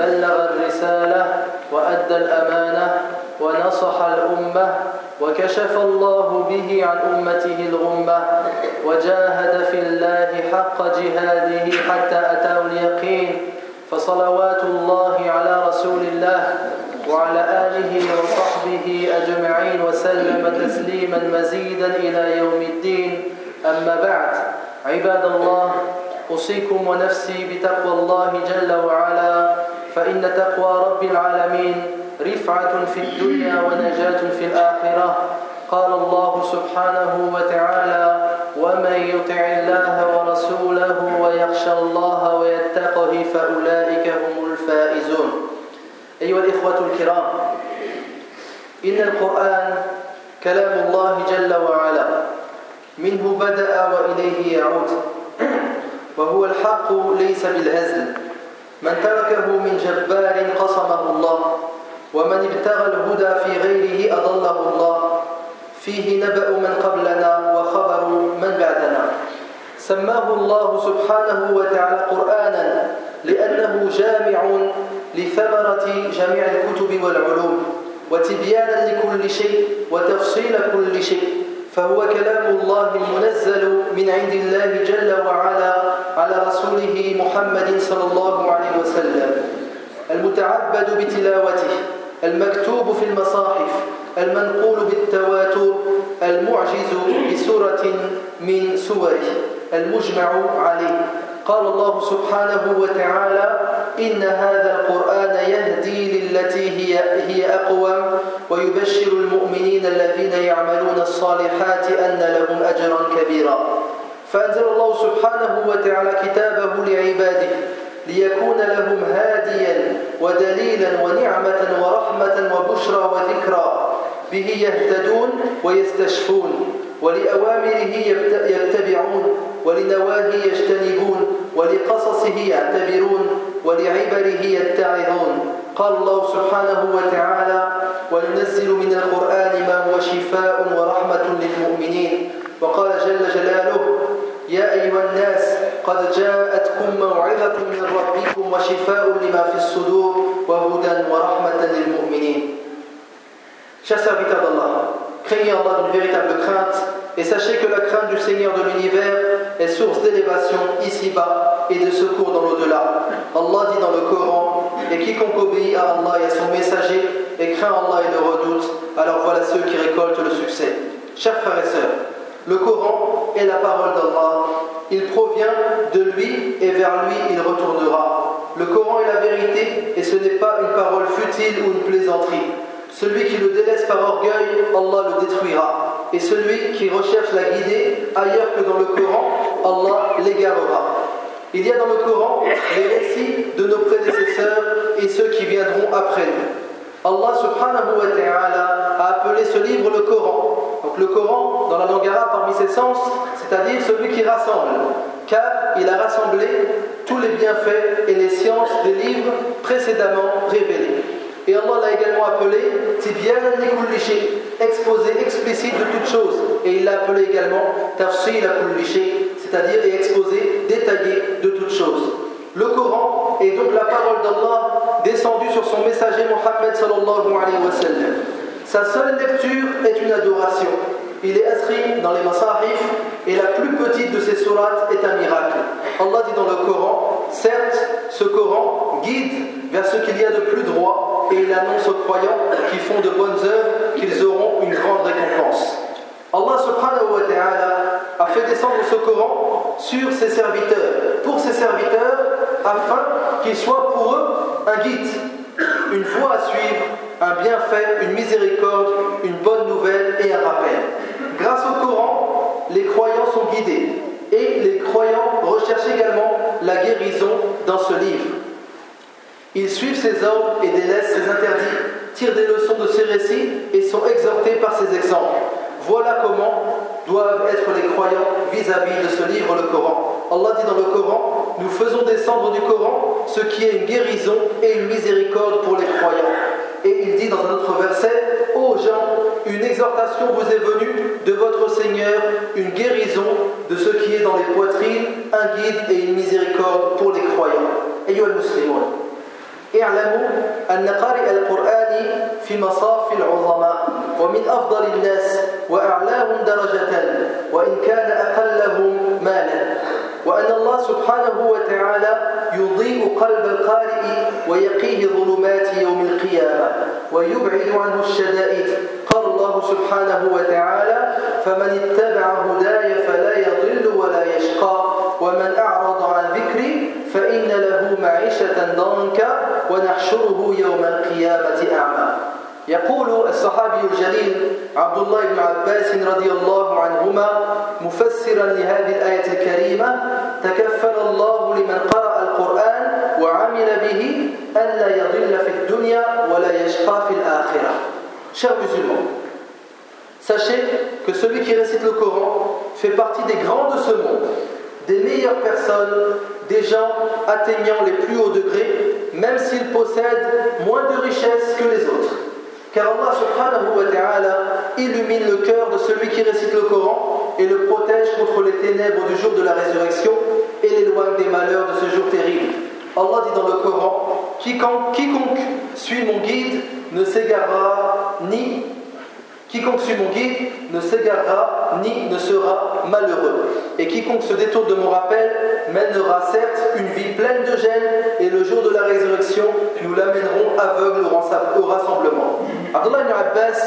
بلغ الرسالة وأدى الأمانة ونصح الأمة وكشف الله به عن أمته الغمة وجاهد في الله حق جهاده حتى أتاه اليقين فصلوات الله على رسول الله وعلى آله وصحبه أجمعين وسلم تسليما مزيدا إلى يوم الدين. أما بعد عباد الله أوصيكم ونفسي بتقوى الله جل وعلا. فإن تقوى رب العالمين رفعة في الدنيا ونجاة في الآخرة. قال الله سبحانه وتعالى ومن يطع الله ورسوله ويخشى الله ويتقه فأولئك هم الفائزون. أيها الإخوة الكرام إن القرآن كلام الله جل وعلا منه بدأ وإليه يعود وهو الحق ليس بالهزل. من تركه من جبار قصمه الله ومن ابتغى الهدى في غيره أضله الله. فيه نبأ من قبلنا وخبر من بعدنا. سماه الله سبحانه وتعالى قرآنا لأنه جامع لثمرة جميع الكتب والعلوم وتبيانا لكل شيء وتفصيل كل شيء. فهو كلام الله المنزل من عند الله جل وعلا على رسوله محمد صلى الله عليه وسلم. المتعبد بتلاوته المكتوب في المصاحف المنقول بالتواتر المعجز بسورة من سوره المجمع عليه. قال الله سبحانه وتعالى إن هذا القرآن يهدي للتي هي, هي أقوم ويبشر المؤمنين الذين يعملون الصالحات أن لهم أجرا كبيرا. فأنزل الله سبحانه وتعالى كتابه لعباده ليكون لهم هاديا ودليلا ونعمة ورحمة وبشرى وذكرى. به يهتدون ويستشفون ولأوامره يتبعون ولنواهي يجتنبون ولقصصه يعتبرون. ولعبره يتعظون. قال الله سبحانه وتعالى وننزل من القرآن ما هو شفاء ورحمة للمؤمنين. وقال جل جلاله يا أيها الناس قد جاءتكم موعظة من ربكم وشفاء لما في الصدور وهدى ورحمة للمؤمنين. Chers serviteurs d'Allah, craignez Allah d'une véritable crainte. Et sachez que la crainte du Seigneur de l'univers est source d'élévation ici-bas et de secours dans l'au-delà. Allah dit dans le Coran Et quiconque obéit à Allah et à son messager et craint Allah et le redoute, alors voilà ceux qui récoltent le succès. Chers frères et sœurs, le Coran est la parole d'Allah. Il provient de lui et vers lui il retournera. Le Coran est la vérité et ce n'est pas une parole futile ou une plaisanterie. Celui qui le délaisse par orgueil, Allah le détruira. Et celui qui recherche la guider ailleurs que dans le Coran, Allah l'égarera. Il y a dans le Coran les récits de nos prédécesseurs et ceux qui viendront après nous. Allah subhanahu wa ta'ala a appelé ce livre le Coran. Donc le Coran, dans la langue arabe, parmi ses sens, c'est-à-dire celui qui rassemble. Car il a rassemblé tous les bienfaits et les sciences des livres précédemment révélés. Et Allah l'a également appelé Tibyan al exposé explicite de toutes choses. Et il l'a appelé également Tafsil al c'est-à-dire exposé, détaillé de toutes choses. Le Coran est donc la parole d'Allah descendue sur son messager Mohammed sallallahu alayhi wa sallam. Sa seule lecture est une adoration. Il est inscrit dans les masahif et la plus petite de ces sourates est un miracle. Allah dit dans le Coran, certes, ce Coran guide vers ce qu'il y a de plus droit et il annonce aux croyants qui font de bonnes œuvres qu'ils auront une grande récompense. Allah subhanahu wa ta'ala a fait descendre ce Coran sur ses serviteurs, pour ses serviteurs, afin qu'il soit pour eux un guide, une voie à suivre, un bienfait, une miséricorde, une bonne nouvelle et un rappel. Grâce au Coran, les croyants sont guidés et les croyants recherchent également la guérison dans ce livre. Ils suivent ses ordres et délaissent ses interdits, tirent des leçons de ses récits et sont exhortés par ses exemples. Voilà comment doivent être les croyants vis-à-vis de ce livre, le Coran. Allah dit dans le Coran, nous faisons descendre du Coran ce qui est une guérison et une miséricorde pour les croyants. Et il dit dans un autre verset, exhortation vous est venue de votre Seigneur, une guérison de ce qui est dans les poitrines, un guide et une miséricorde pour les croyants. أيها المسلمون اعلموا أن قارئ القرآن في مصاف العظماء ومن أفضل الناس وأعلاهم درجة وإن كان أقلهم مالا وأن الله سبحانه وتعالى يضيء قلب القارئ ويقيه ظلمات يوم القيامة ويبعد عنه الشدائد. قال الله سبحانه وتعالى فمن اتبع هداي فلا يضل ولا يشقى ومن أعرض عن ذكري فإن له معيشة ضنكا ونحشره يوم القيامة أعمى. يقول الصحابي الجليل عبد الله بن عباس رضي الله عنهما مفسرا لهذه الآية الكريمة تكفل الله لمن قرأ القرآن وعمل به ألا يضل في الدنيا ولا يشقى في الآخرة Chers musulmans, sachez que celui qui récite le Coran fait partie des grands de ce monde, des meilleures personnes, des gens atteignant les plus hauts degrés, même s'ils possèdent moins de richesses que les autres. Car Allah subhanahu wa ta'ala illumine le cœur de celui qui récite le Coran et le protège contre les ténèbres du jour de la résurrection et l'éloigne des malheurs de ce jour terrible. Allah dit dans le Coran Quiconque, quiconque suit mon guide ne s'égarera ni Quiconque suit mon guide ne s'égarera ni ne sera malheureux. Et quiconque se détourne de mon rappel mènera certes une vie pleine de gêne et le jour de la résurrection, nous l'amènerons aveugle au rassemblement. Abdullah ibn Abbas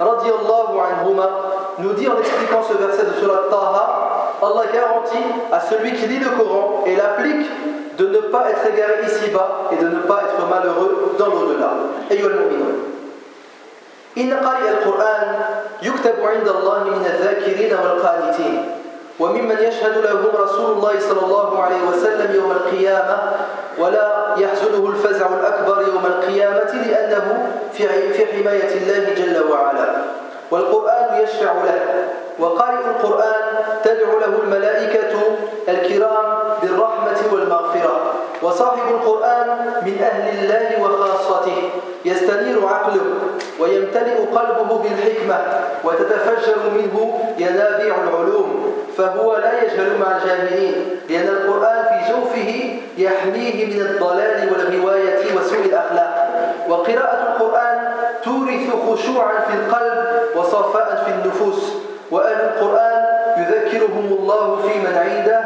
anhuma, nous dit en expliquant ce verset de Surat Taha, Allah garantit à celui qui lit le Coran et l'applique de ne pas être égaré ici-bas et de ne pas être malheureux dans l'au-delà. إن قارئ القرآن يكتب عند الله من الذاكرين والقانتين وممن يشهد لهم رسول الله صلى الله عليه وسلم يوم القيامة ولا يحزنه الفزع الأكبر يوم القيامة لأنه في حماية الله جل وعلا. والقرآن يشفع له وقارئ القرآن تدعو له الملائكة الكرام بالرحمة والمغفرة. وصاحب القرآن من أهل الله وخاصته. يستنير عقله ويمتلئ قلبه بالحكمة وتتفجر منه ينابيع العلوم فهو لا يجهل مع الجاهلين لأن القرآن في جوفه يحميه من الضلال والغواية وسوء الأخلاق. وقراءة القرآن تورث خشوعا في القلب وصفاء في النفوس وأهل القرآن يذكرهم الله في من عنده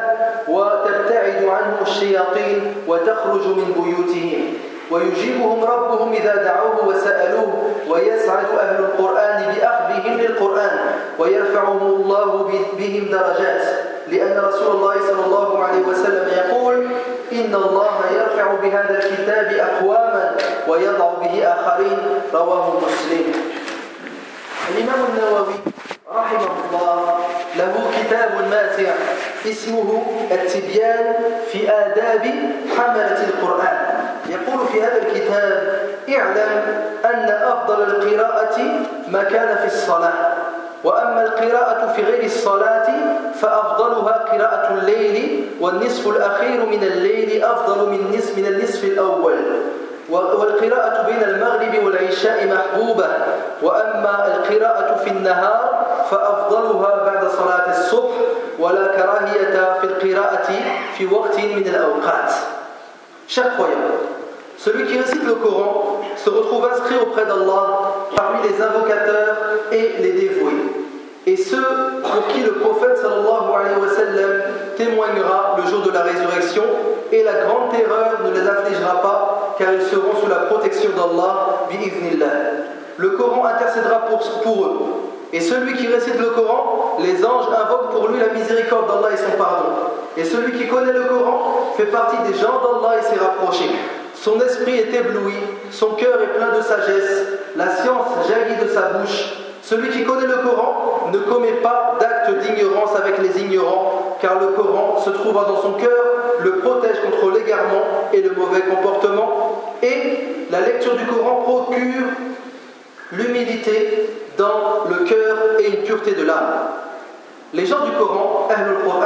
وتبتعد عنهم الشياطين وتخرج من بيوتهم. ويجيبهم ربهم إذا دعوه وسألوه ويسعد أهل القرآن بأخذهم للقرآن ويرفعهم الله بهم درجات. لأن رسول الله صلى الله عليه وسلم يقول إن الله يرفع بهذا الكتاب أقواما ويضع به آخرين. رواه مسلم. الإمام النووي رحمه الله له كتاب ماتع اسمه التبيان في آداب حملة القرآن. يقول في هذا الكتاب اعلم أن أفضل القراءة ما كان في الصلاة وأما القراءة في غير الصلاة فأفضلها قراءة الليل والنصف الأخير من الليل أفضل من من النصف الأول. والقراءة بين المغرب والعشاء محبوبة وأما القراءة في النهار فأفضلها بعد صلاة الصبح ولا كراهية في القراءة في وقت من الأوقات Chaque croyant, celui qui récite le Coran se retrouve inscrit auprès d'Allah parmi les invocateurs et les dévoués. Et ceux pour qui le prophète sallallahu alayhi wa sallam témoignera le jour de la résurrection et la grande terreur ne les affligera pas car ils seront sous la protection d'Allah Le Coran intercédera pour, pour eux. Et celui qui récite le Coran, les anges invoquent pour lui la miséricorde d'Allah et son pardon. Et celui qui connaît le Coran fait partie des gens d'Allah et s'est rapproché. Son esprit est ébloui, son cœur est plein de sagesse, la science jaillit de sa bouche. Celui qui connaît le Coran ne commet pas d'actes d'ignorance avec les ignorants, car le Coran se trouvant dans son cœur le protège contre l'égarement et le mauvais comportement Et la lecture du Coran procure l'humilité dans le cœur et une pureté de l'âme. Les gens du Coran, Ahlul Quran,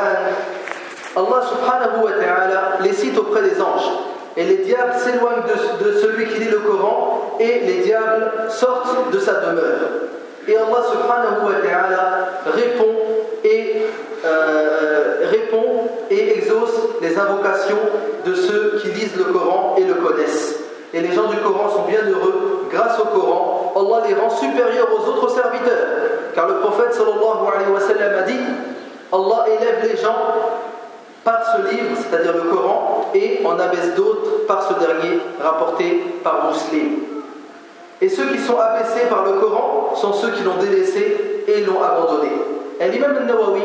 Allah subhanahu wa ta'ala les cite auprès des anges. Et les diables s'éloignent de, celui qui lit le Coran et les diables sortent de sa demeure. Et Allah subhanahu wa ta'ala répond et, euh, répond et exauce les invocations de ceux qui lisent le Coran et le connaissent. Et les gens du Coran sont bien heureux grâce au Coran. Allah les rend supérieurs aux autres serviteurs. Car le prophète sallallahu alayhi wa sallam a dit Allah élève les gens par ce livre, c'est-à-dire le Coran, et en abaisse d'autres par ce dernier, rapporté par Muslim. Et ceux qui sont abaissés par le Coran sont ceux qui l'ont délaissé et l'ont abandonné. Et l'imam al-Nawawi,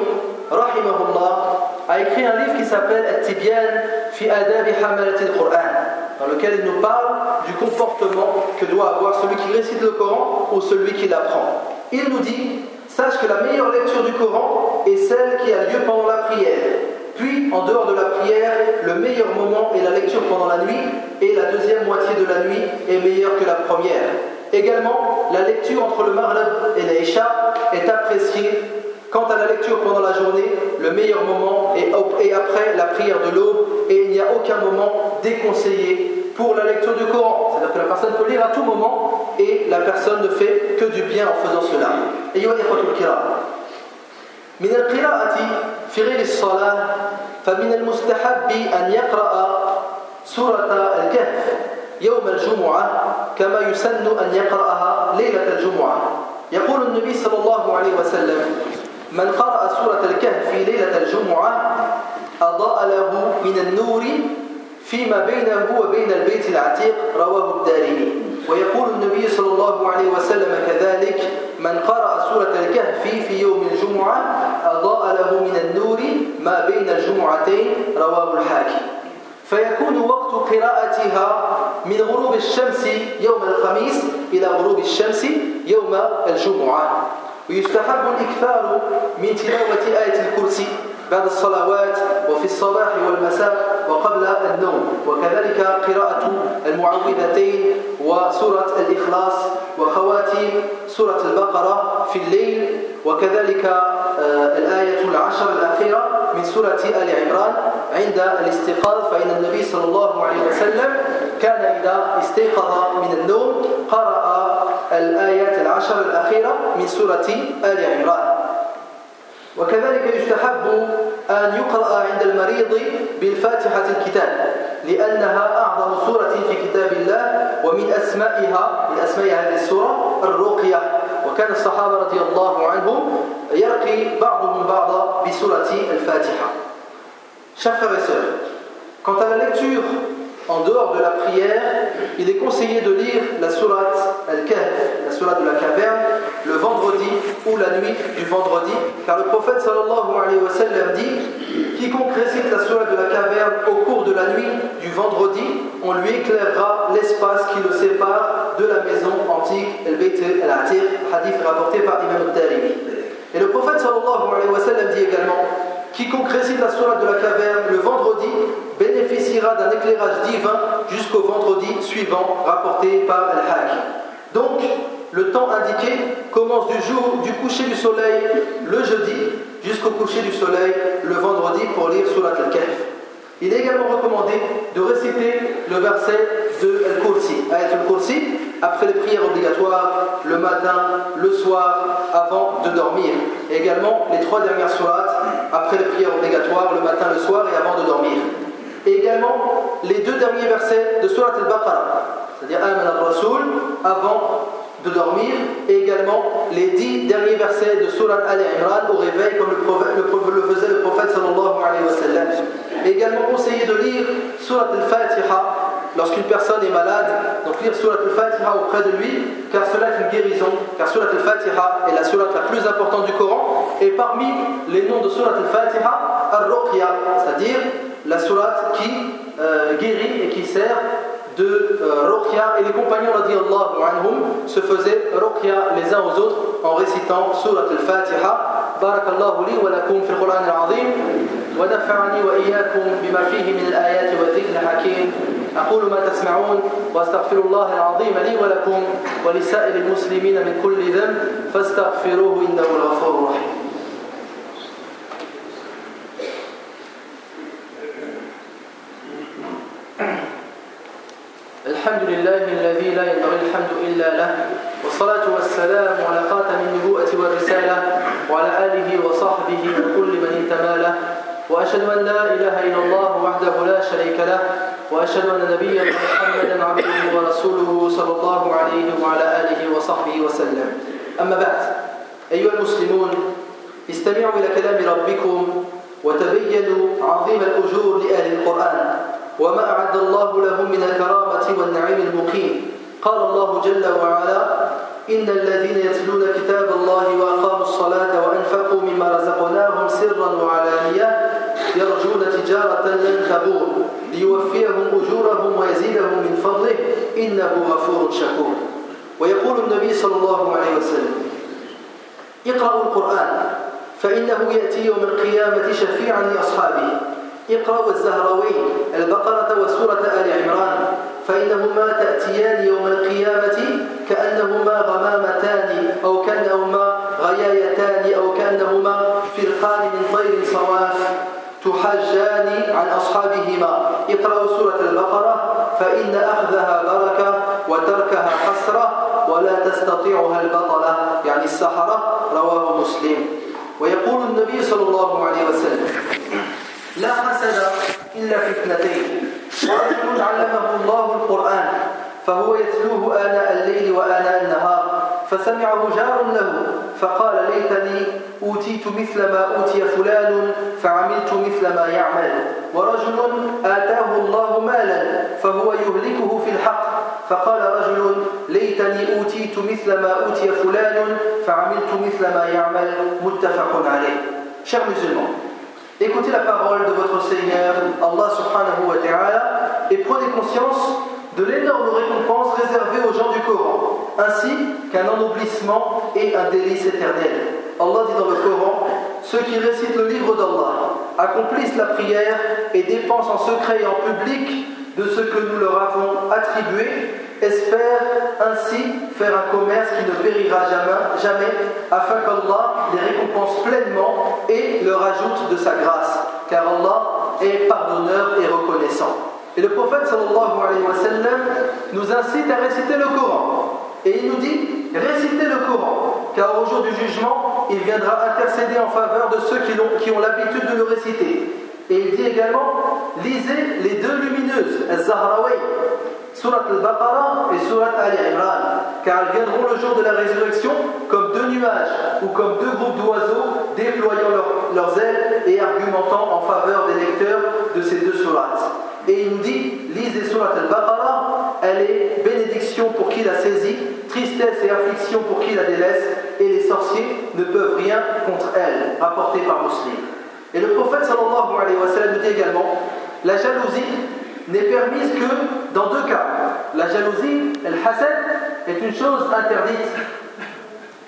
rahimahullah, a écrit un livre qui s'appelle At-Tibyan fi adabi hamalat al-Qur'an, dans lequel il nous parle du comportement que doit avoir celui qui récite le Coran ou celui qui l'apprend. Il nous dit Sache que la meilleure lecture du Coran est celle qui a lieu pendant la prière puis, en dehors de la prière, le meilleur moment est la lecture pendant la nuit, et la deuxième moitié de la nuit est meilleure que la première. Également, la lecture entre le Maghreb et l'Aïcha est appréciée. Quant à la lecture pendant la journée, le meilleur moment est après la prière de l'aube, et il n'y a aucun moment déconseillé pour la lecture du Coran. C'est-à-dire que la personne peut lire à tout moment, et la personne ne fait que du bien en faisant cela. من القراءة في غير الصلاة فمن المستحب أن يقرأ سورة الكهف يوم الجمعة كما يسن أن يقرأها ليلة الجمعة. يقول النبي صلى الله عليه وسلم من قرأ سورة الكهف في ليلة الجمعة أضاء له من النور فيما بينه وبين البيت العتيق رواه الدارمي. ويقول النبي صلى الله عليه وسلم كذلك من قرأ سورة الكهف في يوم الجمعة أضاء له من النور ما بين الجمعتين. رواه الحاكم. فيكون وقت قراءتها من غروب الشمس يوم الخميس إلى غروب الشمس يوم الجمعة. ويستحب الإكثار من تلاوة آية الكرسي. بعد الصلوات وفي الصباح والمساء وقبل النوم. وكذلك قراءة المعوذتين وسورة الإخلاص وخواتيم سورة البقرة في الليل. وكذلك آه، الآية العشر الأخيرة من سورة آل عمران. عند الاستيقاظ فإن النبي صلى الله عليه وسلم كان إذا استيقظ من النوم قرأ الآيات العشر الأخيرة من سورة آل عمران. وكذلك يستحب أن يقرأ عند المريض بالفاتحة الكتاب لأنها أعظم سورة في كتاب الله ومن أسمائها من أسماء هذه السورة الرقية. وكان الصحابة رضي الله عنهم يرقي بعضهم بعضا بسورة الفاتحة. Chers frères et sœurs, quant à la lecture en dehors de la prière, il est conseillé de lire la sourate Al-Kahf, la sourate de la caverne, le vendredi ou la nuit du vendredi, car le prophète sallallahu alayhi wa sallam dit Quiconque récite la sourate de la caverne au cours de la nuit du vendredi, on lui éclairera l'espace qui le sépare de la maison antique, El-Bayt al-Atiq, hadith rapporté par Imam al-Tarimi. Et le prophète sallallahu alayhi wa sallam dit également Quiconque récite la sourate de la caverne le vendredi bénéficiera d'un éclairage divin jusqu'au vendredi suivant, rapporté par Al-Haq. Donc, le temps indiqué commence du jour du coucher du soleil le jeudi jusqu'au coucher du soleil le vendredi pour lire Surat Al-Kahf. Il est également recommandé de réciter le verset de Al-Kursi, Al-Kursi, après les prières obligatoires, le matin, le soir, avant de dormir. Et également les trois dernières sourates, après les prières obligatoires, le matin, le soir et avant de dormir. Et également les deux derniers versets de Surat Al-Baqarah, c'est-à-dire Amen al-Rasul, avant de dormir, et également les dix derniers versets de Surat Al-Imran au réveil, comme le, le, faisait le prophète sallallahu alayhi wa sallam. Également conseillé de lire Surat Al-Fatiha lorsqu'une personne est malade, donc lire Surat al-Fatiha auprès de lui, car cela est une guérison, car Surat al-Fatiha est la surat la plus importante du Coran, et parmi les noms de Surat al-Fatiha, Al-Ruqya, c'est-à-dire la surat qui euh, guérit et qui sert de euh, Ruqya, et les compagnons anhum se faisaient Ruqya les uns aux autres en récitant Surat al-Fatiha. بارك الله لي ولكم في القرآن العظيم ونفعني وإياكم بما فيه من الآيات والذكر الحكيم أقول ما تسمعون وأستغفر الله العظيم لي ولكم ولسائر المسلمين من كل ذنب فاستغفروه إنه الغفور الرحيم الحمد لله الذي لا ينبغي الحمد إلا له والصلاة والسلام على خاتم النبوءة والرسالة وعلى آله وصحبه وكل من انتمى له وأشهد أن لا إله إلا الله وحده لا شريك له وأشهد أن نبينا محمدا عبده ورسوله صلى الله عليه وعلى آله وصحبه وسلم. أما بعد أيها المسلمون استمعوا إلى كلام ربكم وتبينوا عظيم الأجور لأهل القرآن وما أعد الله لهم من الكرامة والنعيم المقيم. قال الله جل وعلا إن الذين يتلون كتاب الله وأقاموا الصلاة وأنفقوا مما رزقناهم سرا وعلانية يرجون تجارة لن تبور ليوفيهم أجورهم ويزيدهم من فضله. إنه غفور شكور. ويقول النبي صلى الله عليه وسلم اقرأوا القرآن فإنه يأتي يوم القيامة شفيعا لأصحابه. اقرأوا الزهروين البقرة وسورة آل عمران فإنهما تأتيان يوم القيامة كأنهما غمامتان أو كأنهما غيايتان أو كأنهما فرقان من طير صواف. تحجان عن أصحابهما. اقرأوا سورة البقرة فإن أخذها بركة وتركها حسرة ولا تستطيعها البطلة. يعني السحرة رواه مسلم. ويقول النبي صلى الله عليه وسلم لا حسد إلا في اثنتين. رجل علمه الله القرآن. فهو يتلوه آناء الليل وآناء النهار فسمعه جار له فقال ليتني أوتيت مثل ما أوتي فلان فعملت مثل ما يعمل. ورجل آتاه الله مالا فهو يهلكه في الحق. فقال رجل ليتني أوتيت مثل ما أوتي فلان فعملت مثل ما يعمل. متفق عليه. Chers musulmans, Écoutez la parole de votre Seigneur, Allah subhanahu wa ta'ala, et prenez conscience de l'énorme récompense réservée aux gens du Coran, ainsi qu'un ennoblissement et un délice éternel. Allah dit dans le Coran Ceux qui récitent le livre d'Allah accomplissent la prière et dépensent en secret et en public de ce que nous leur avons attribué, espèrent ainsi faire un commerce qui ne périra jamais, jamais afin qu'Allah les récompense pleinement et leur ajoute de sa grâce, car Allah est pardonneur et reconnaissant. Et le prophète sallallahu alayhi wa sallam nous incite à réciter le Coran. Et il nous dit, récitez le Coran, car au jour du jugement, il viendra intercéder en faveur de ceux qui ont, l'habitude de le réciter. Et il dit également, lisez les deux lumineuses, Al-Zahrawi, Surat al-Baqarah et Surat al-Imran, car elles viendront le jour de la résurrection comme deux nuages ou comme deux groupes d'oiseaux leurs ailes et argumentant en faveur des lecteurs de ces deux surats. Et il nous dit, lisez Surat al-Baqarah, elle est bénédiction pour qui la saisit, tristesse et affliction pour qui la délaisse, et les sorciers ne peuvent rien contre elle, rapporté par Muslim. Et le prophète sallallahu alayhi wa sallam dit également la jalousie n'est permise que dans deux cas. La jalousie, el hasad, est une chose interdite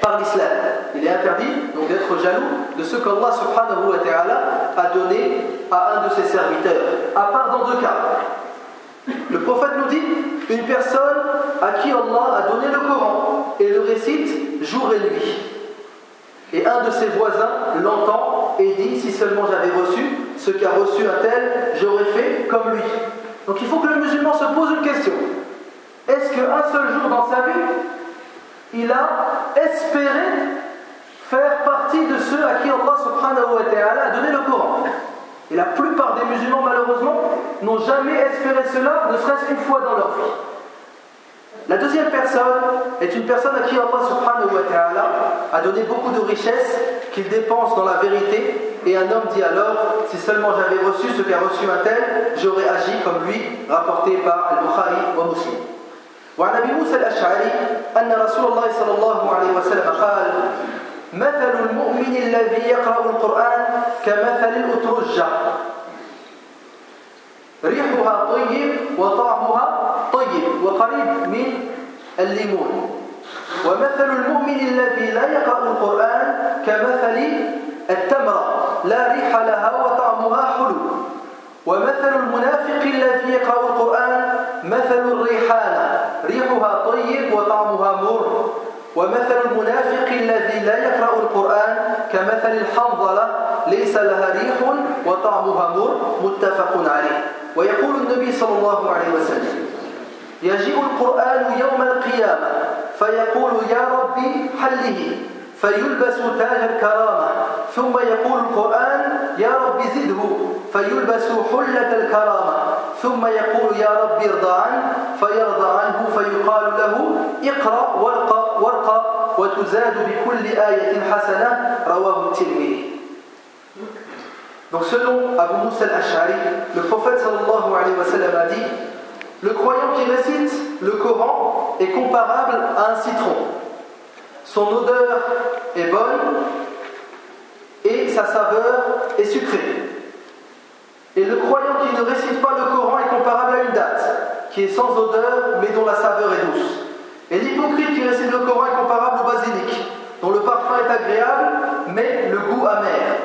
par l'islam. Il est interdit d'être jaloux de ce qu'Allah subhanahu wa ta'ala a donné à un de ses serviteurs, à part dans deux cas. Le prophète nous dit une personne à qui Allah a donné le Coran et le récite jour et nuit. Et un de ses voisins l'entend et dit si seulement j'avais reçu ce qu'a reçu un tel, j'aurais fait comme lui. Donc il faut que le musulman se pose une question. Est-ce qu'un seul jour dans sa vie, il a espéré faire partie de ceux à qui Allah subhanahu wa ta'ala a donné le Coran. Et la plupart des musulmans, malheureusement, n'ont jamais espéré cela, ne serait-ce qu'une fois dans leur vie. La deuxième personne est une personne à qui Allah subhanahu wa ta'ala a donné beaucoup de richesses qu'il dépense dans la vérité. Et un homme dit alors si seulement j'avais reçu ce qu'a reçu un tel j'aurais agi comme lui rapporté par Al-Bukhari wa Muslim وعن أبي موسى الأشعري أن رسول الله صلى الله عليه وسلم قال مثل المؤمن الذي يقرأ القرآن كمثل الأترجة. ريحها طيب وطعمها طيب وقريب من الليمون. ومثل المؤمن الذي لا يقرأ القرآن كمثل التمرة لا ريح لها وطعمها حلو. ومثل المنافق الذي يقرأ القرآن ريحها طيب وطعمها مر. ومثل المنافق الذي لا يقرأ القرآن كمثل الحنظلة ليس لها ريح وطعمها مر. متفق عليه. ويقول النبي صلى الله عليه وسلم يجيء القرآن يوم القيامة فيقول يا ربي حله فيلبس تاج الكرامة. ثم يقول القرآن يا ربي زده فيلبس حلة الكرامة. ثم يقول يا رب ارضى عنه فيرضى عنه فيقال له اقرأ وارقى وارقى وتزاد بكل آية حسنة رواه الترمذي Donc selon Abu Moussa al-Ash'ari, le prophète sallallahu alayhi wa sallam a dit Le croyant qui récite le Coran est comparable à un citron. Son odeur est bonne et sa saveur est sucrée. Et le croyant qui ne récite pas le Coran est comparable à une date, qui est sans odeur mais dont la saveur est douce. Et l'hypocrite qui récite le Coran est comparable au basilic, dont le parfum est agréable mais le goût amer.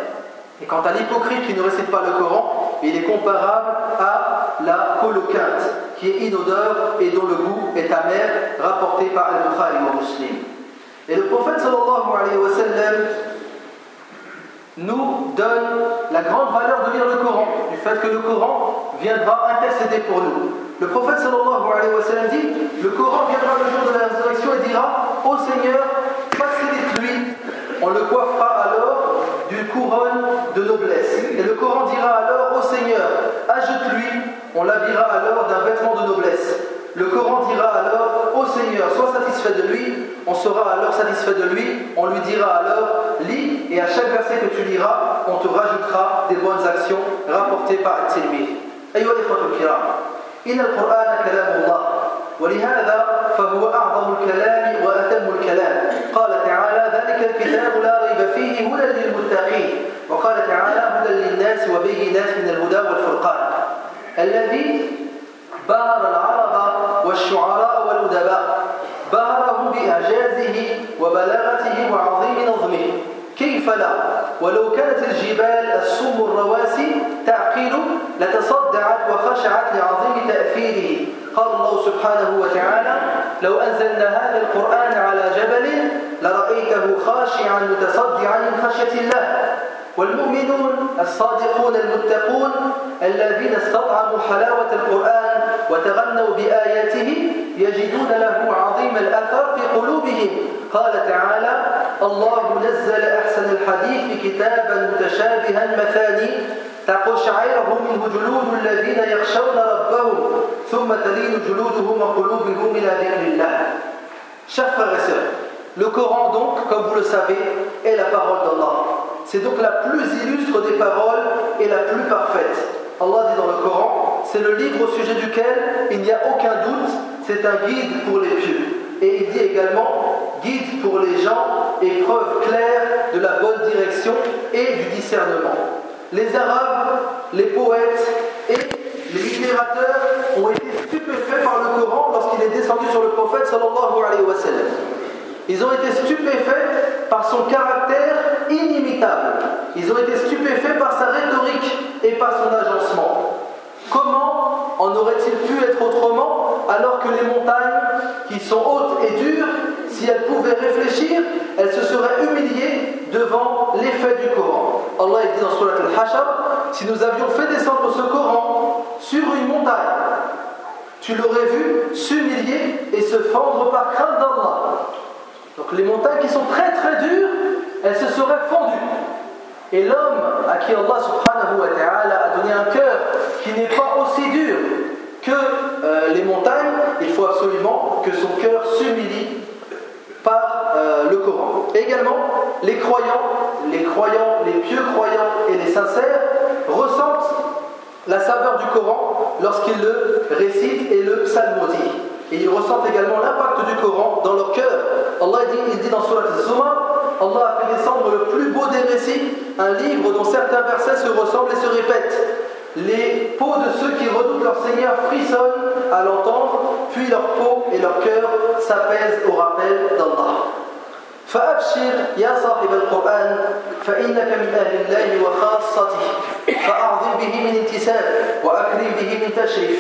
Et quant à l'hypocrite qui ne récite pas le Coran, il est comparable à la coloquinte, qui est inodore et dont le goût est amer, rapporté par Al-Bukhari ou Muslim. Et le prophète sallallahu alayhi wa sallam nous donne la grande valeur de lire le Coran, du fait que le Coran viendra intercéder pour nous. Le prophète sallallahu alayhi wa sallam dit Le Coran viendra le jour de la résurrection et dira Ô Seigneur, facilite-lui, on le coiffera alors d'une couronne de noblesse. Et le Coran dira alors Ô Seigneur, ajoute-lui, on l'habillera alors d'un vêtement de noblesse. Le Coran dira alors Ô Seigneur, sois satisfait de lui, on sera alors satisfait de lui, on lui dira alors lis, et à chaque verset que tu liras, on te rajoutera des bonnes actions rapportées par At-Tirmidhi. أيها الإخوة الكرام إن القرآن كلام الله ولهذا فهو أعظم الكلام وأتم الكلام قال تعالى ذلك الكتاب لا ريب فيه هدى للمتقين وقال تعالى هدى للناس وبينات من الهدى والفرقان الذي بهر العرب والشعراء والأدباء بهره بإعجازه وبلاغته وعظيم نظمه. كيف لا؟ ولو كانت الجبال الصم الرواسي تعقيل لتصدعت وخشعت لعظيم تأثيره. قال الله سبحانه وتعالى لو أنزلنا هذا القرآن على جبل لرأيته خاشعا متصدعا من خشية الله. والمؤمنون الصادقون المتقون الذين استطعموا حلاوة القرآن وتغنوا بآياته يجدون له عظيم الأثر في قلوبهم قال تعالى الله نزل أحسن الحديث كتابا متشابها مثاني تقشعره منه جلود الذين يخشون ربهم ثم تلين جلودهم وقلوبهم إلى ذكر الله Chers frères le Coran donc, comme vous le savez, est la parole d'Allah. C'est donc la plus illustre des paroles et la plus parfaite. Allah dit dans le Coran, c'est le livre au sujet duquel il n'y a aucun doute, c'est un guide pour les pieux. Et il dit également guide pour les gens et preuve claire de la bonne direction et du discernement. Les Arabes, les poètes et les littérateurs ont été stupéfaits par le Coran lorsqu'il est descendu sur le prophète sallallahu alayhi wa sallam. Ils ont été stupéfaits par son caractère inimitable. Ils ont été stupéfaits par sa rhétorique et par son agencement. Comment en aurait-il pu être autrement alors que les montagnes, qui sont hautes et dures, si elles pouvaient réfléchir, elles se seraient humiliées devant l'effet du Coran Allah dit dans Surat al-Hashar si nous avions fait descendre ce Coran sur une montagne, tu l'aurais vu s'humilier et se fendre par crainte d'Allah. Donc les montagnes qui sont très très dures, elles se seraient fondues. Et l'homme à qui Allah subhanahu wa ta'ala a donné un cœur qui n'est pas aussi dur que euh, les montagnes, il faut absolument que son cœur s'humilie par euh, le Coran. également, les croyants, les croyants, les pieux croyants et les sincères ressentent la saveur du Coran lorsqu'ils le récitent et le psalmodient. Et ils ressentent également l'impact du Coran dans leur cœur. Allah dit, il dit dans Surat al-Zumar, Allah a fait descendre le plus beau des récits, un livre dont certains versets se ressemblent et se répètent. Les peaux de ceux qui redoutent leur Seigneur frissonnent à l'entendre, puis leur peau et leur cœur s'apaisent au rappel d'Allah. فأبشر يا صاحب القرآن فإنك من أهل الله وخاصته فأعظم به من انتساب وأكرم به من تشريف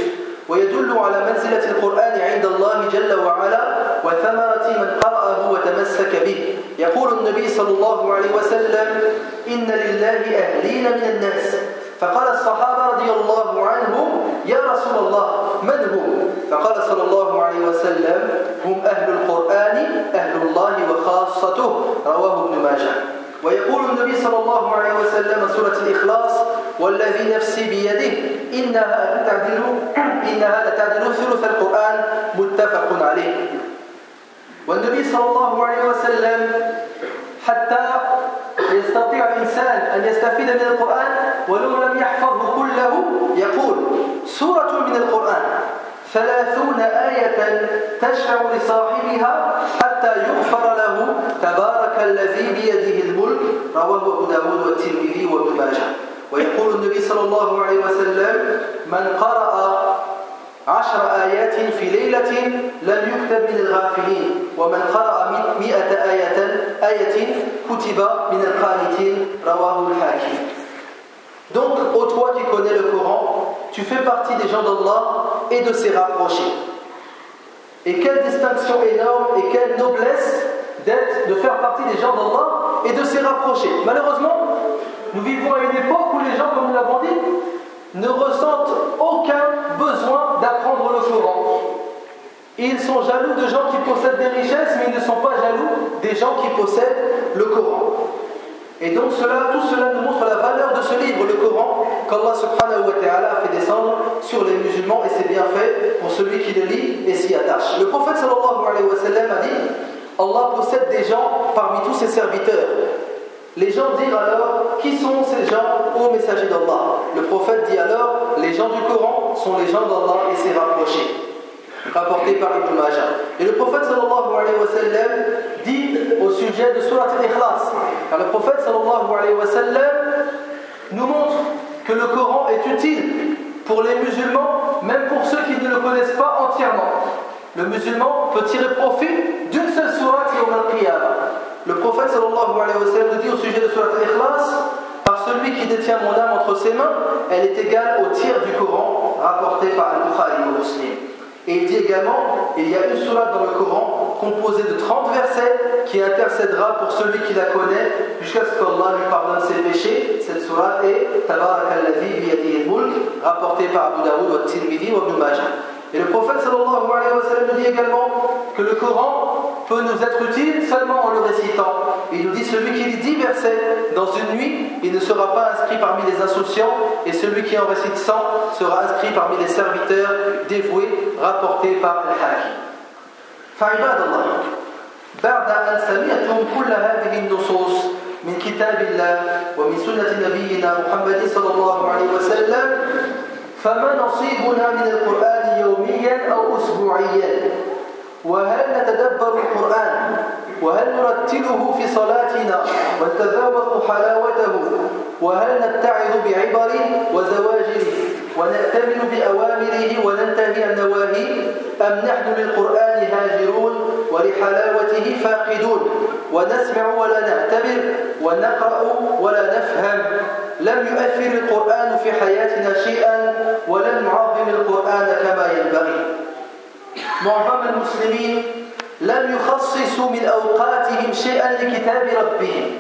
ويدل على منزلة القرآن عند الله جل وعلا وثمرة من قرأه وتمسك به. يقول النبي صلى الله عليه وسلم إن لله أهلين من الناس فقال الصحابة رضي الله عنهم يا رسول الله من هم؟ فقال صلى الله عليه وسلم هم أهل القرآن أهل الله وخاصته رواه ابن ماجه. ويقول النبي صلى الله عليه وسلم سورة الإخلاص والذي نفسي بيده. إنها لتعدل إنها لتعدل ثلث القرآن متفق عليه. والنبي صلى الله عليه وسلم حتى يستطيع الإنسان أن يستفيد من القرآن ولو لم يحفظه كله يقول سورة من القرآن ثلاثون آية تشفع لصاحبها حتى يغفر له تبارك الذي بيده الملك. رواه أبو داود والترمذي وابن ماجه. ويقول النبي صلى الله عليه وسلم من قرأ عشر آيات في ليلة لم يكتب من الغافلين ومن قرأ مئة آية آية كتب من القانتين رواه الحاكم Donc, ô toi qui connais le Coran, tu fais partie des gens d'Allah et de ses rapprochés. Et quelle distinction énorme et quelle noblesse d'être, de faire partie des gens d'Allah et de ses rapprochés. Malheureusement, nous vivons à une époque où les gens, comme nous l'avons dit, ne ressentent aucun besoin d'apprendre le Coran. Ils sont jaloux de gens qui possèdent des richesses, mais ils ne sont pas jaloux des gens qui possèdent le Coran. Et donc cela, tout cela nous montre la valeur de ce livre, le Coran, qu'Allah subhanahu wa ta'ala a fait descendre sur les musulmans et c'est bien fait pour celui qui le lit et s'y attache. Le prophète sallallahu alayhi wa sallam a dit Allah possède des gens parmi tous ses serviteurs. Les gens dirent alors Qui sont ces gens, ô messager d'Allah? Le prophète dit alors Les gens du Coran sont les gens d'Allah et ses rapprochés rapporté par Ibn Majah. Et le prophète sallallahu alayhi wa sallam dit au sujet de Surat al-Ikhlas, le prophète sallallahu alayhi wa sallam nous montre que le Coran est utile pour les musulmans, même pour ceux qui ne le connaissent pas entièrement. Le musulman peut tirer profit d'une seule sourate yawm al-qiyamah. Le prophète sallallahu dit au sujet de Surat al-Ikhlas, par celui qui détient mon âme entre ses mains, elle est égale au tiers du Coran rapporté par Al-Bukhari au Muslim. Et il dit également, il y a une sourate dans le Coran composée de 30 versets qui intercédera pour celui qui la connaît jusqu'à ce qu'Allah lui pardonne ses péchés. Cette sourate est Tabarakalladhi biyadihi mulk rapportée par Abu Daoud, wa Tirmidhi wa Ibn Majah. Et le prophète sallallahu alayhi que le Coran peut nous être utile seulement en le récitant. Il nous dit celui qui lit 10 versets dans une nuit, il ne sera pas inscrit parmi les insouciants, et celui qui en récite 100 sera inscrit parmi les serviteurs dévoués, rapportés par Al-Hakim. فعباد الله بعد أن سمعتم كل هذه النصوص من كتاب الله ومن سنة نبينا محمد صلى الله عليه وسلم فما نصيبنا من القرآن يوميا أو أسبوعيا وهل نتدبر القرآن؟ وهل نرتله في صلاتنا ونتذوق حلاوته؟ وهل نتعظ بعبره وزواجره ونأتمن بأوامره وننتهي عن نواهيه؟ أم نحن للقرآن هاجرون ولحلاوته فاقدون؟ ونسمع ولا نعتبر ونقرأ ولا نفهم؟ لم يؤثر القرآن في حياتنا شيئا ولم نعظم القرآن كما ينبغي. معظم المسلمين لم يخصصوا من أوقاتهم شيئا لكتاب ربهم.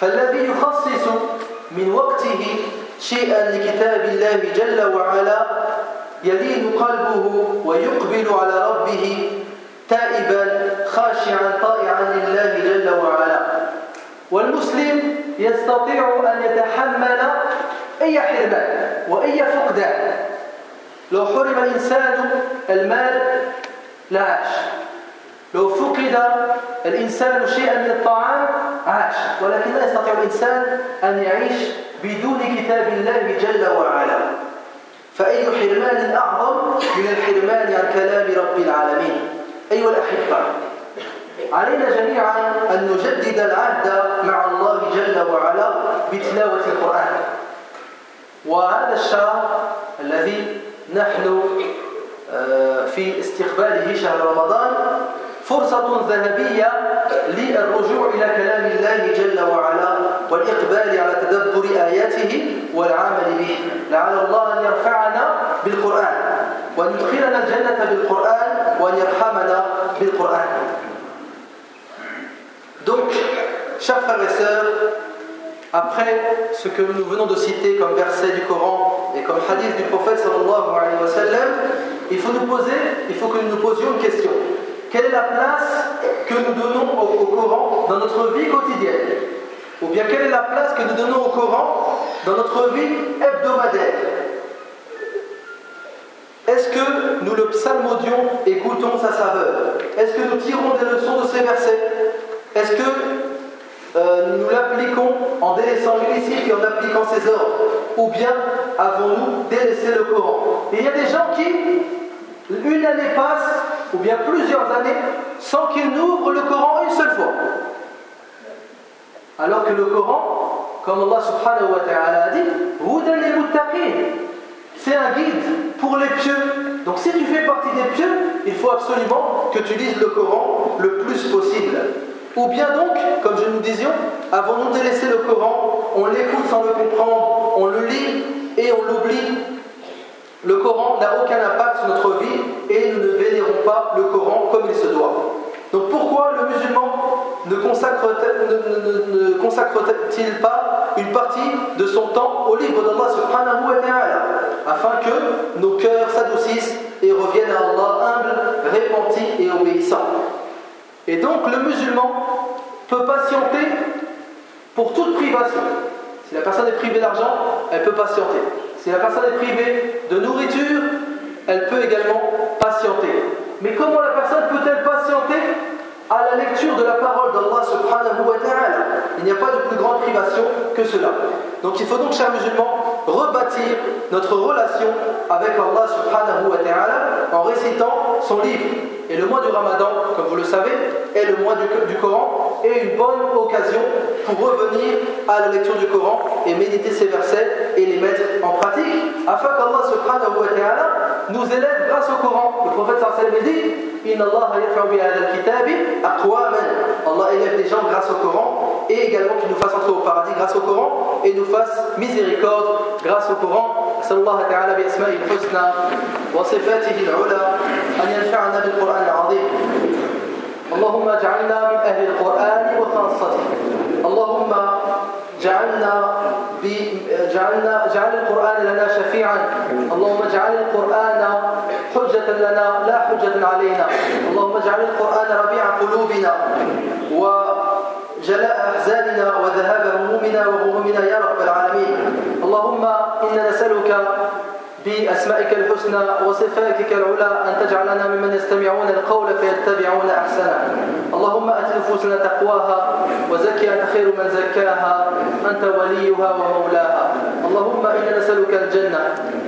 فالذي يخصص من وقته شيئا لكتاب الله جل وعلا يلين قلبه ويقبل على ربه تائبا خاشعا طائعا لله جل وعلا. والمسلم يستطيع أن يتحمل أي حرمان وأي فقدان. لو حرم الإنسان المال لعاش. لو فقد الإنسان شيئا من الطعام عاش. ولكن لا يستطيع الإنسان أن يعيش بدون كتاب الله جل وعلا. فأي حرمان أعظم من الحرمان عن كلام رب العالمين؟ أيها الأحبة علينا جميعا أن نجدد العهد مع الله جل وعلا بتلاوة القرآن. وهذا الشهر الذي نحن آه، في استقباله شهر رمضان فرصة ذهبية للرجوع إلى كلام الله جل وعلا والإقبال على تدبر آياته والعمل به. لعل الله أن يرفعنا بالقرآن وأن يدخلنا الجنة بالقرآن وأن يرحمنا بالقرآن. Donc, chers frères après ce que nous venons de citer comme verset du Coran et comme hadith du prophète sallallahu alayhi wa sallam, il faut nous poser, il faut que nous nous posions une question. Quelle est la place que nous donnons au, Coran dans notre vie quotidienne? Ou bien quelle est la place que nous donnons au Coran dans notre vie hebdomadaire? Est-ce que nous le psalmodions, écoutons sa saveur? Est-ce que nous tirons des leçons de ces versets? Est-ce que euh, nous l'appliquons en délaissant l'illicite et en appliquant ses ordres Ou bien avons-nous délaissé le Coran Et il y a des gens qui, une année passe, ou bien plusieurs années, sans qu'ils n'ouvrent le Coran une seule fois. Alors que le Coran, comme Allah subhanahu wa ta'ala a dit, c'est un guide pour les pieux. Donc si tu fais partie des pieux, il faut absolument que tu lises le Coran le plus possible. Ou bien donc, comme je nous disions, avons-nous délaissé le Coran, on l'écoute sans le comprendre, on le lit et on l'oublie. Le Coran n'a aucun impact sur notre vie et nous ne vénérons pas le Coran comme il se doit. Donc pourquoi le musulman ne consacre-t-il pas une partie de son temps au livre d'Allah subhanahu wa ta'ala afin que nos cœurs s'adoucissent et reviennent à Allah humbles, repentis et obéissants? Et donc le musulman peut patienter pour toute privation. Si la personne est privée d'argent, elle peut patienter. Si la personne est privée de nourriture, elle peut également patienter. Mais comment la personne peut-elle patienter à la lecture de la parole d'Allah subhanahu wa ta'ala Il n'y a pas de plus grande privation que cela. Donc il faut donc, chers musulmans, rebâtir notre relation avec Allah subhanahu wa ta'ala en récitant son livre. Et le mois du Ramadan, comme vous le savez, est le mois du, Coran et une bonne occasion pour revenir à la lecture du Coran et méditer ces versets et les mettre en pratique afin qu'Allah subhanahu wa ta'ala nous élève grâce au Coran. Le prophète sallallahu dit إن الله يرفع بهذا الكتاب أقواما. الله élève des gens grâce au Coran et également qu'il nous fasse entrer au paradis grâce صلى الله تعالى بأسمائه الحسنى وصفاته العلى أن ينفعنا بالقرآن العظيم اللهم اجعلنا من أهل القرآن وخاصته اللهم اجعلنا بما جعلنا جعل القرآن لنا شفيعا. اللهم اجعل القرآن حجة لنا لا حجة علينا. اللهم اجعل القرآن ربيع قلوبنا وجلاء أحزاننا وذهاب همومنا وغمومنا يا رب العالمين. اللهم إنا نسألك بأسمائك الحسنى وصفاتك العلى أن تجعلنا ممن يستمعون القول فيتبعون أحسنه. اللهم أت نفوسنا تقواها وزكي أنت خير من زكاها. أنت وليها ومولاها. اللهم إنا نسألك الجنة.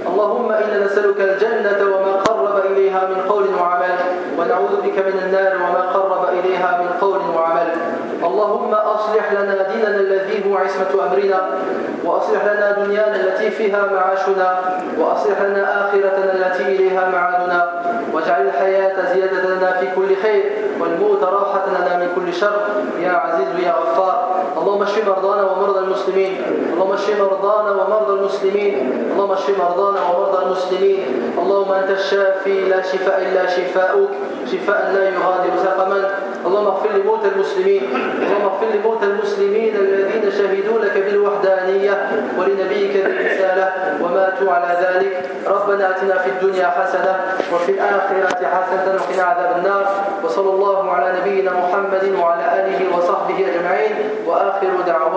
اللهم إنا نسألك الجنة وما قرب إليها من قول وعمل. ونعوذ بك من النار وما قرب إليها من قول وعمل. اللهم أصلح لنا ديننا الذي هو عصمة أمرنا وأصلح لنا دنيانا التي فيها معاشنا وأصلح لنا آخرتنا التي إليها معادنا واجعل الحياة زيادة لنا في كل خير والموت راحة لنا من كل شر. يا عزيز يا غفار. اللهم اشف مرضانا ومرضى المسلمين. اللهم اشف مرضانا ومرضى المسلمين. اللهم اشف مرضانا ومرضى المسلمين. اللهم أنت الشافي لا شفاء إلا شفاؤك. شفاء لا يغادر سقما اللهم اغفر لموتى المسلمين اللهم اغفر لموتى المسلمين الذين شهدوا لك بالوحدانية ولنبيك بالرسالة وماتوا على ذلك. ربنا آتنا في الدنيا حسنة وفي الآخرة حسنة وقنا عذاب النار. وصلى الله على نبينا محمد وعلى آله وصحبه أجمعين. وآخر دعوات